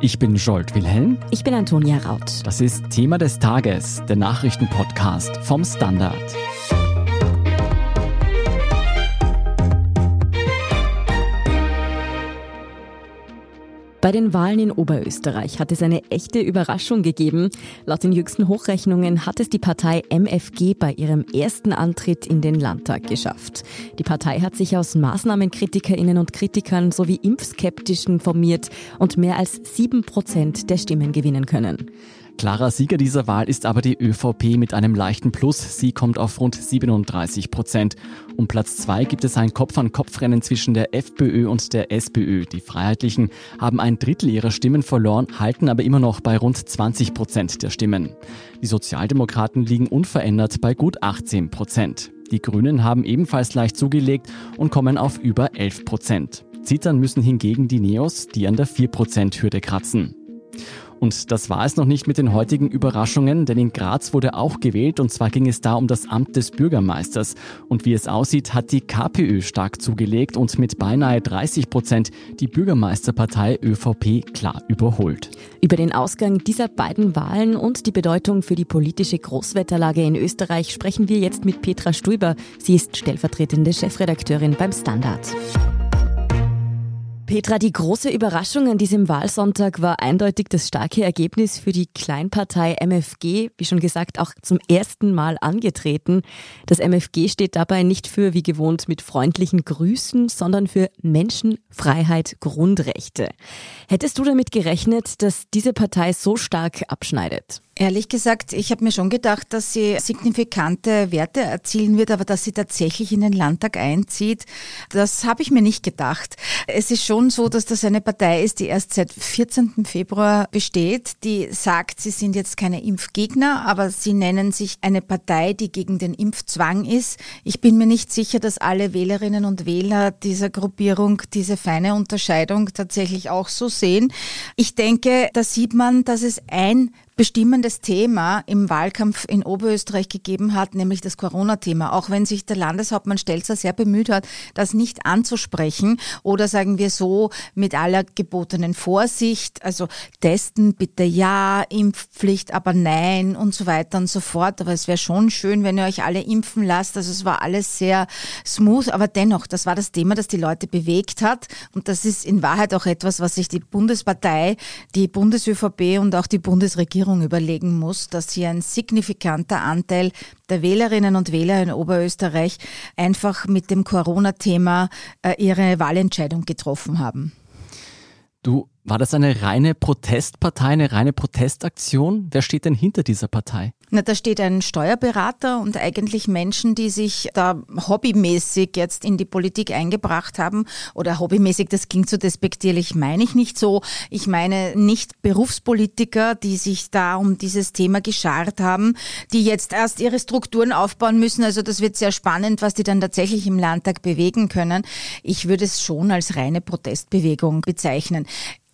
Ich bin Jolt Wilhelm. Ich bin Antonia Raut. Das ist Thema des Tages, der Nachrichtenpodcast vom Standard. Bei den Wahlen in Oberösterreich hat es eine echte Überraschung gegeben. Laut den jüngsten Hochrechnungen hat es die Partei MFG bei ihrem ersten Antritt in den Landtag geschafft. Die Partei hat sich aus Maßnahmenkritikerinnen und Kritikern sowie Impfskeptischen formiert und mehr als sieben Prozent der Stimmen gewinnen können. Klarer Sieger dieser Wahl ist aber die ÖVP mit einem leichten Plus. Sie kommt auf rund 37 Prozent. Um Platz zwei gibt es ein Kopf-an-Kopf-Rennen zwischen der FPÖ und der SPÖ. Die Freiheitlichen haben ein Drittel ihrer Stimmen verloren, halten aber immer noch bei rund 20 Prozent der Stimmen. Die Sozialdemokraten liegen unverändert bei gut 18 Prozent. Die Grünen haben ebenfalls leicht zugelegt und kommen auf über 11 Prozent. Zittern müssen hingegen die Neos, die an der 4%-Hürde kratzen. Und das war es noch nicht mit den heutigen Überraschungen, denn in Graz wurde auch gewählt und zwar ging es da um das Amt des Bürgermeisters. Und wie es aussieht, hat die KPÖ stark zugelegt und mit beinahe 30 Prozent die Bürgermeisterpartei ÖVP klar überholt. Über den Ausgang dieser beiden Wahlen und die Bedeutung für die politische Großwetterlage in Österreich sprechen wir jetzt mit Petra Stuiber. Sie ist stellvertretende Chefredakteurin beim Standard. Petra, die große Überraschung an diesem Wahlsonntag war eindeutig das starke Ergebnis für die Kleinpartei MFG, wie schon gesagt, auch zum ersten Mal angetreten. Das MFG steht dabei nicht für wie gewohnt mit freundlichen Grüßen, sondern für Menschen, Freiheit, Grundrechte. Hättest du damit gerechnet, dass diese Partei so stark abschneidet? Ehrlich gesagt, ich habe mir schon gedacht, dass sie signifikante Werte erzielen wird, aber dass sie tatsächlich in den Landtag einzieht, das habe ich mir nicht gedacht. Es ist schon so, dass das eine Partei ist, die erst seit 14. Februar besteht, die sagt, sie sind jetzt keine Impfgegner, aber sie nennen sich eine Partei, die gegen den Impfzwang ist. Ich bin mir nicht sicher, dass alle Wählerinnen und Wähler dieser Gruppierung diese feine Unterscheidung tatsächlich auch so sehen. Ich denke, da sieht man, dass es ein bestimmendes Thema im Wahlkampf in Oberösterreich gegeben hat, nämlich das Corona-Thema. Auch wenn sich der Landeshauptmann Stelzer sehr bemüht hat, das nicht anzusprechen oder sagen wir so mit aller gebotenen Vorsicht, also testen bitte ja, Impfpflicht aber nein und so weiter und so fort. Aber es wäre schon schön, wenn ihr euch alle impfen lasst. Also es war alles sehr smooth, aber dennoch, das war das Thema, das die Leute bewegt hat und das ist in Wahrheit auch etwas, was sich die Bundespartei, die Bundes-ÖVP und auch die Bundesregierung Regierung überlegen muss, dass hier ein signifikanter Anteil der Wählerinnen und Wähler in Oberösterreich einfach mit dem Corona-Thema äh, ihre Wahlentscheidung getroffen haben. Du, war das eine reine Protestpartei, eine reine Protestaktion? Wer steht denn hinter dieser Partei? Na, da steht ein Steuerberater und eigentlich Menschen, die sich da hobbymäßig jetzt in die Politik eingebracht haben. Oder hobbymäßig, das klingt so despektierlich, meine ich nicht so. Ich meine nicht Berufspolitiker, die sich da um dieses Thema geschart haben, die jetzt erst ihre Strukturen aufbauen müssen. Also das wird sehr spannend, was die dann tatsächlich im Landtag bewegen können. Ich würde es schon als reine Protestbewegung bezeichnen.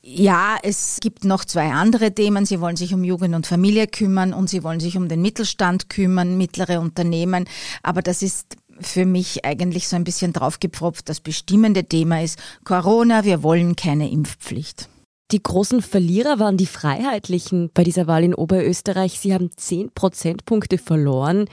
Ja, es gibt noch zwei andere Themen. Sie wollen sich um Jugend und Familie kümmern und sie wollen sich um den Mittelstand kümmern, mittlere Unternehmen. Aber das ist für mich eigentlich so ein bisschen draufgepfropft. Das bestimmende Thema ist Corona, wir wollen keine Impfpflicht. Die großen Verlierer waren die Freiheitlichen bei dieser Wahl in Oberösterreich. Sie haben zehn Prozentpunkte verloren.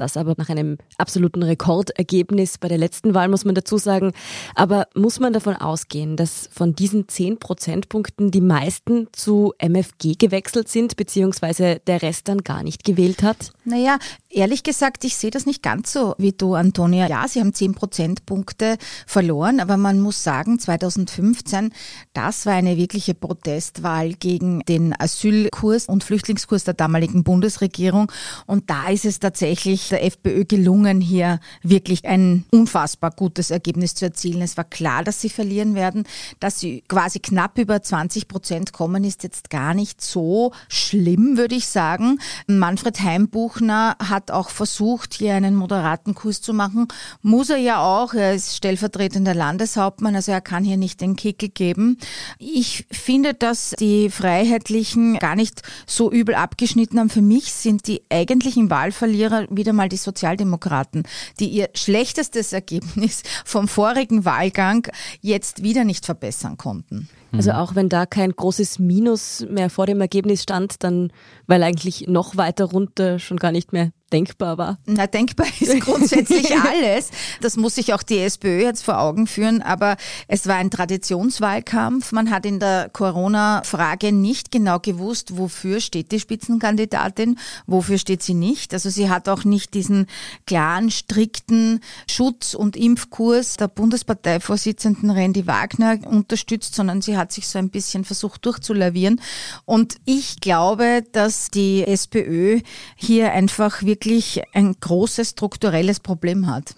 Das aber nach einem absoluten Rekordergebnis bei der letzten Wahl, muss man dazu sagen. Aber muss man davon ausgehen, dass von diesen zehn Prozentpunkten die meisten zu MFG gewechselt sind, beziehungsweise der Rest dann gar nicht gewählt hat? Naja, ehrlich gesagt, ich sehe das nicht ganz so wie du, Antonia. Ja, sie haben zehn Prozentpunkte verloren, aber man muss sagen, 2015, das war eine wirkliche Protestwahl gegen den Asylkurs und Flüchtlingskurs der damaligen Bundesregierung. Und da ist es tatsächlich der FPÖ gelungen, hier wirklich ein unfassbar gutes Ergebnis zu erzielen. Es war klar, dass sie verlieren werden. Dass sie quasi knapp über 20 Prozent kommen, ist jetzt gar nicht so schlimm, würde ich sagen. Manfred Heimbuchner hat auch versucht, hier einen moderaten Kurs zu machen. Muss er ja auch. Er ist stellvertretender Landeshauptmann, also er kann hier nicht den Kickel geben. Ich finde, dass die Freiheitlichen gar nicht so übel abgeschnitten haben. Für mich sind die eigentlichen Wahlverlierer wieder mal mal die Sozialdemokraten, die ihr schlechtestes Ergebnis vom vorigen Wahlgang jetzt wieder nicht verbessern konnten. Also auch wenn da kein großes Minus mehr vor dem Ergebnis stand, dann, weil eigentlich noch weiter runter schon gar nicht mehr denkbar war? Na, denkbar ist grundsätzlich alles. Das muss sich auch die SPÖ jetzt vor Augen führen. Aber es war ein Traditionswahlkampf. Man hat in der Corona-Frage nicht genau gewusst, wofür steht die Spitzenkandidatin, wofür steht sie nicht. Also sie hat auch nicht diesen klaren, strikten Schutz- und Impfkurs der Bundesparteivorsitzenden Randy Wagner unterstützt, sondern sie hat sich so ein bisschen versucht durchzulavieren. Und ich glaube, dass die SPÖ hier einfach wirklich wirklich ein großes strukturelles Problem hat.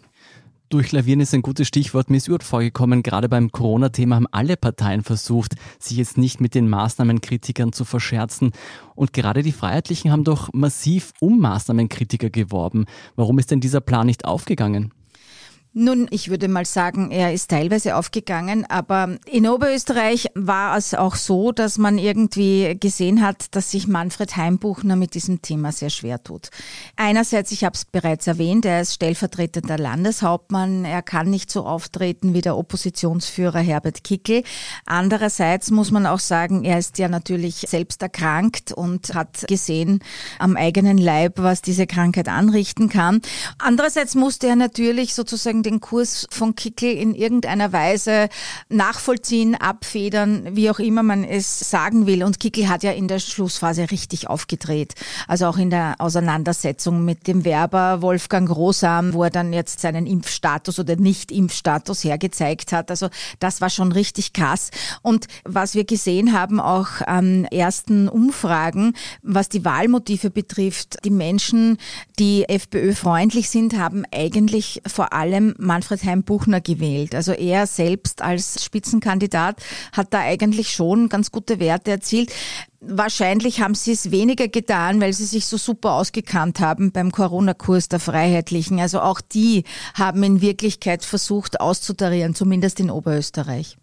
Durchlavieren ist ein gutes Stichwort. Mir vorgekommen, gerade beim Corona-Thema haben alle Parteien versucht, sich jetzt nicht mit den Maßnahmenkritikern zu verscherzen. Und gerade die Freiheitlichen haben doch massiv um Maßnahmenkritiker geworben. Warum ist denn dieser Plan nicht aufgegangen? Nun, ich würde mal sagen, er ist teilweise aufgegangen, aber in Oberösterreich war es auch so, dass man irgendwie gesehen hat, dass sich Manfred Heimbuchner mit diesem Thema sehr schwer tut. Einerseits, ich habe es bereits erwähnt, er ist stellvertretender Landeshauptmann, er kann nicht so auftreten wie der Oppositionsführer Herbert Kickel. Andererseits muss man auch sagen, er ist ja natürlich selbst erkrankt und hat gesehen am eigenen Leib, was diese Krankheit anrichten kann. Andererseits musste er natürlich sozusagen den Kurs von Kickel in irgendeiner Weise nachvollziehen, abfedern, wie auch immer man es sagen will. Und Kickel hat ja in der Schlussphase richtig aufgedreht. Also auch in der Auseinandersetzung mit dem Werber Wolfgang Rosam, wo er dann jetzt seinen Impfstatus oder Nicht-Impfstatus hergezeigt hat. Also das war schon richtig krass. Und was wir gesehen haben, auch an ersten Umfragen, was die Wahlmotive betrifft, die Menschen, die FPÖ-freundlich sind, haben eigentlich vor allem Manfred Heimbuchner gewählt. Also er selbst als Spitzenkandidat hat da eigentlich schon ganz gute Werte erzielt. Wahrscheinlich haben sie es weniger getan, weil sie sich so super ausgekannt haben beim Corona-Kurs der Freiheitlichen. Also auch die haben in Wirklichkeit versucht auszutarieren, zumindest in Oberösterreich.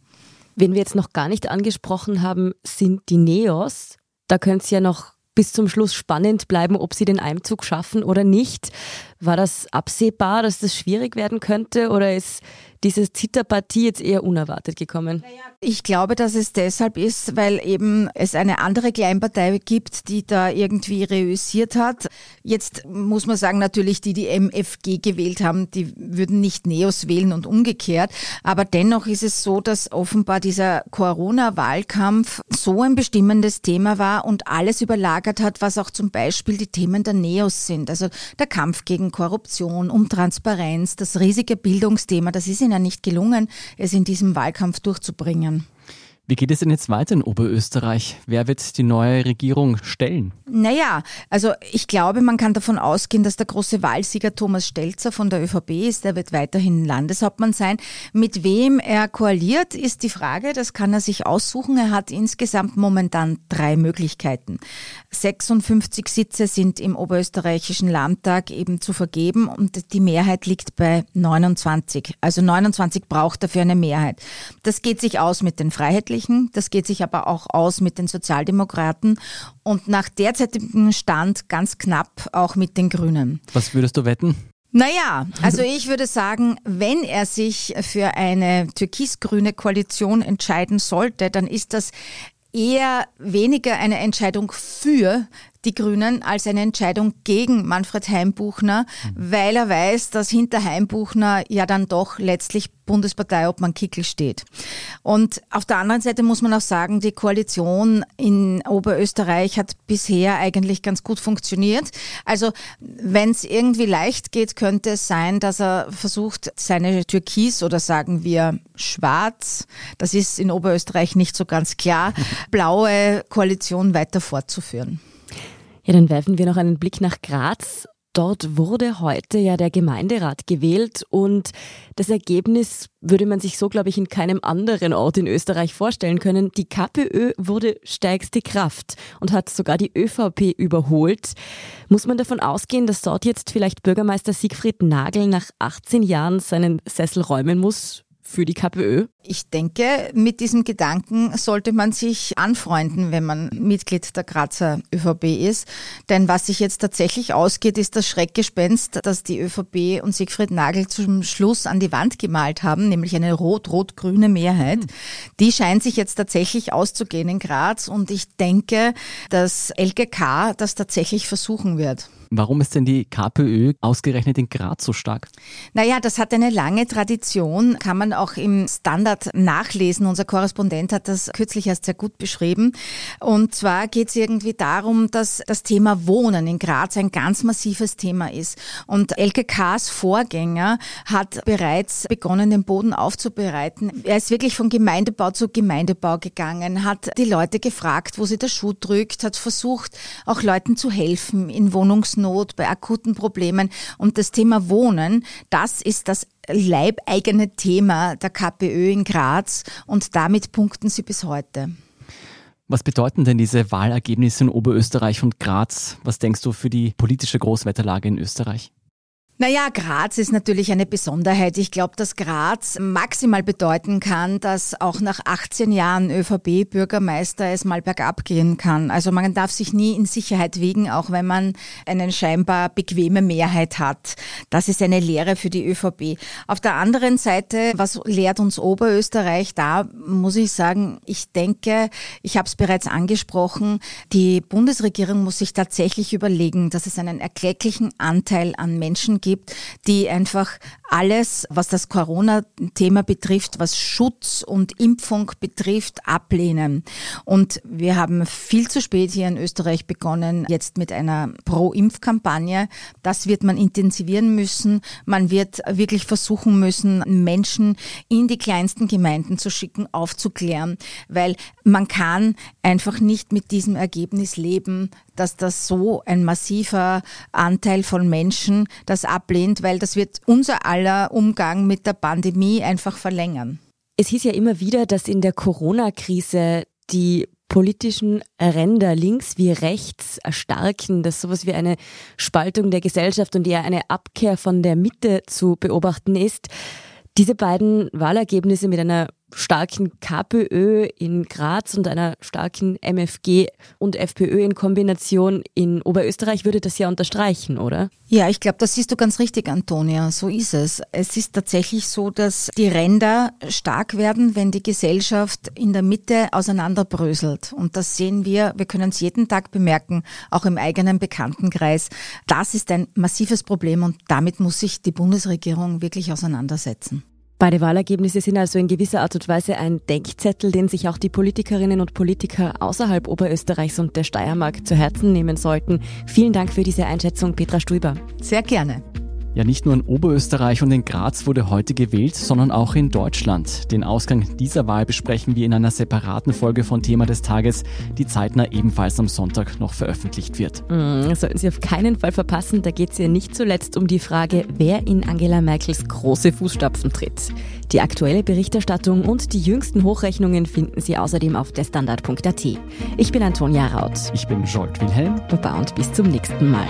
Wen wir jetzt noch gar nicht angesprochen haben, sind die Neos. Da könnte es ja noch bis zum Schluss spannend bleiben, ob sie den Einzug schaffen oder nicht. War das absehbar, dass das schwierig werden könnte oder ist diese Zitterpartie jetzt eher unerwartet gekommen? Ich glaube, dass es deshalb ist, weil eben es eine andere Kleinpartei gibt, die da irgendwie reüssiert hat. Jetzt muss man sagen, natürlich die, die MFG gewählt haben, die würden nicht Neos wählen und umgekehrt. Aber dennoch ist es so, dass offenbar dieser Corona-Wahlkampf so ein bestimmendes Thema war und alles überlagert hat, was auch zum Beispiel die Themen der Neos sind. Also der Kampf gegen Korruption, um Transparenz, das riesige Bildungsthema, das ist ihnen nicht gelungen, es in diesem Wahlkampf durchzubringen. Wie geht es denn jetzt weiter in Oberösterreich? Wer wird die neue Regierung stellen? Naja, also ich glaube, man kann davon ausgehen, dass der große Wahlsieger Thomas Stelzer von der ÖVP ist. Der wird weiterhin Landeshauptmann sein. Mit wem er koaliert, ist die Frage. Das kann er sich aussuchen. Er hat insgesamt momentan drei Möglichkeiten. 56 Sitze sind im oberösterreichischen Landtag eben zu vergeben und die Mehrheit liegt bei 29. Also 29 braucht er für eine Mehrheit. Das geht sich aus mit den Freiheitlichen Freiheitlichen. Das geht sich aber auch aus mit den Sozialdemokraten und nach derzeitigem Stand ganz knapp auch mit den Grünen. Was würdest du wetten? Naja, also ich würde sagen, wenn er sich für eine türkis-grüne Koalition entscheiden sollte, dann ist das eher weniger eine Entscheidung für die Grünen als eine Entscheidung gegen Manfred Heimbuchner, mhm. weil er weiß, dass hinter Heimbuchner ja dann doch letztlich Bundesparteiobmann Kickel steht. Und auf der anderen Seite muss man auch sagen, die Koalition in Oberösterreich hat bisher eigentlich ganz gut funktioniert. Also wenn es irgendwie leicht geht, könnte es sein, dass er versucht, seine Türkis oder sagen wir Schwarz, das ist in Oberösterreich nicht so ganz klar, blaue Koalition weiter fortzuführen. Ja, dann werfen wir noch einen Blick nach Graz. Dort wurde heute ja der Gemeinderat gewählt und das Ergebnis würde man sich so, glaube ich, in keinem anderen Ort in Österreich vorstellen können. Die KPÖ wurde stärkste Kraft und hat sogar die ÖVP überholt. Muss man davon ausgehen, dass dort jetzt vielleicht Bürgermeister Siegfried Nagel nach 18 Jahren seinen Sessel räumen muss für die KPÖ? Ich denke, mit diesem Gedanken sollte man sich anfreunden, wenn man Mitglied der Grazer ÖVP ist. Denn was sich jetzt tatsächlich ausgeht, ist das Schreckgespenst, das die ÖVP und Siegfried Nagel zum Schluss an die Wand gemalt haben, nämlich eine rot-rot-grüne Mehrheit. Die scheint sich jetzt tatsächlich auszugehen in Graz und ich denke, dass LGK das tatsächlich versuchen wird. Warum ist denn die KPÖ ausgerechnet in Graz so stark? Naja, das hat eine lange Tradition, kann man auch im Standard nachlesen. Unser Korrespondent hat das kürzlich erst sehr gut beschrieben. Und zwar geht es irgendwie darum, dass das Thema Wohnen in Graz ein ganz massives Thema ist. Und LKKs Vorgänger hat bereits begonnen, den Boden aufzubereiten. Er ist wirklich von Gemeindebau zu Gemeindebau gegangen, hat die Leute gefragt, wo sie der Schuh drückt, hat versucht, auch Leuten zu helfen in Wohnungs Wohnungsnot, bei akuten Problemen. Und das Thema Wohnen, das ist das leibeigene Thema der KPÖ in Graz und damit punkten sie bis heute. Was bedeuten denn diese Wahlergebnisse in Oberösterreich und Graz? Was denkst du für die politische Großwetterlage in Österreich? Naja, Graz ist natürlich eine Besonderheit. Ich glaube, dass Graz maximal bedeuten kann, dass auch nach 18 Jahren ÖVP-Bürgermeister es mal bergab gehen kann. Also man darf sich nie in Sicherheit wiegen, auch wenn man eine scheinbar bequeme Mehrheit hat. Das ist eine Lehre für die ÖVP. Auf der anderen Seite, was lehrt uns Oberösterreich? Da muss ich sagen, ich denke, ich habe es bereits angesprochen, die Bundesregierung muss sich tatsächlich überlegen, dass es einen erklecklichen Anteil an Menschen gibt, gibt, die einfach alles, was das Corona-Thema betrifft, was Schutz und Impfung betrifft, ablehnen. Und wir haben viel zu spät hier in Österreich begonnen, jetzt mit einer Pro-Impf-Kampagne. Das wird man intensivieren müssen. Man wird wirklich versuchen müssen, Menschen in die kleinsten Gemeinden zu schicken, aufzuklären, weil man kann einfach nicht mit diesem Ergebnis leben, dass das so ein massiver Anteil von Menschen das ablehnt, weil das wird unser Umgang mit der Pandemie einfach verlängern. Es hieß ja immer wieder, dass in der Corona-Krise die politischen Ränder links wie rechts erstarken, dass sowas wie eine Spaltung der Gesellschaft und eher eine Abkehr von der Mitte zu beobachten ist. Diese beiden Wahlergebnisse mit einer starken KPÖ in Graz und einer starken MFG und FPÖ in Kombination in Oberösterreich würde das ja unterstreichen, oder? Ja, ich glaube, das siehst du ganz richtig, Antonia. So ist es. Es ist tatsächlich so, dass die Ränder stark werden, wenn die Gesellschaft in der Mitte auseinanderbröselt. Und das sehen wir, wir können es jeden Tag bemerken, auch im eigenen Bekanntenkreis. Das ist ein massives Problem und damit muss sich die Bundesregierung wirklich auseinandersetzen. Beide Wahlergebnisse sind also in gewisser Art und Weise ein Denkzettel, den sich auch die Politikerinnen und Politiker außerhalb Oberösterreichs und der Steiermark zu Herzen nehmen sollten. Vielen Dank für diese Einschätzung, Petra Stuiber. Sehr gerne. Ja, nicht nur in Oberösterreich und in Graz wurde heute gewählt, sondern auch in Deutschland. Den Ausgang dieser Wahl besprechen wir in einer separaten Folge von Thema des Tages, die zeitnah ebenfalls am Sonntag noch veröffentlicht wird. Mm, sollten Sie auf keinen Fall verpassen, da geht es ja nicht zuletzt um die Frage, wer in Angela Merkels große Fußstapfen tritt. Die aktuelle Berichterstattung und die jüngsten Hochrechnungen finden Sie außerdem auf derstandard.at. Ich bin Antonia Raut. Ich bin Jolt Wilhelm. Baba und bis zum nächsten Mal.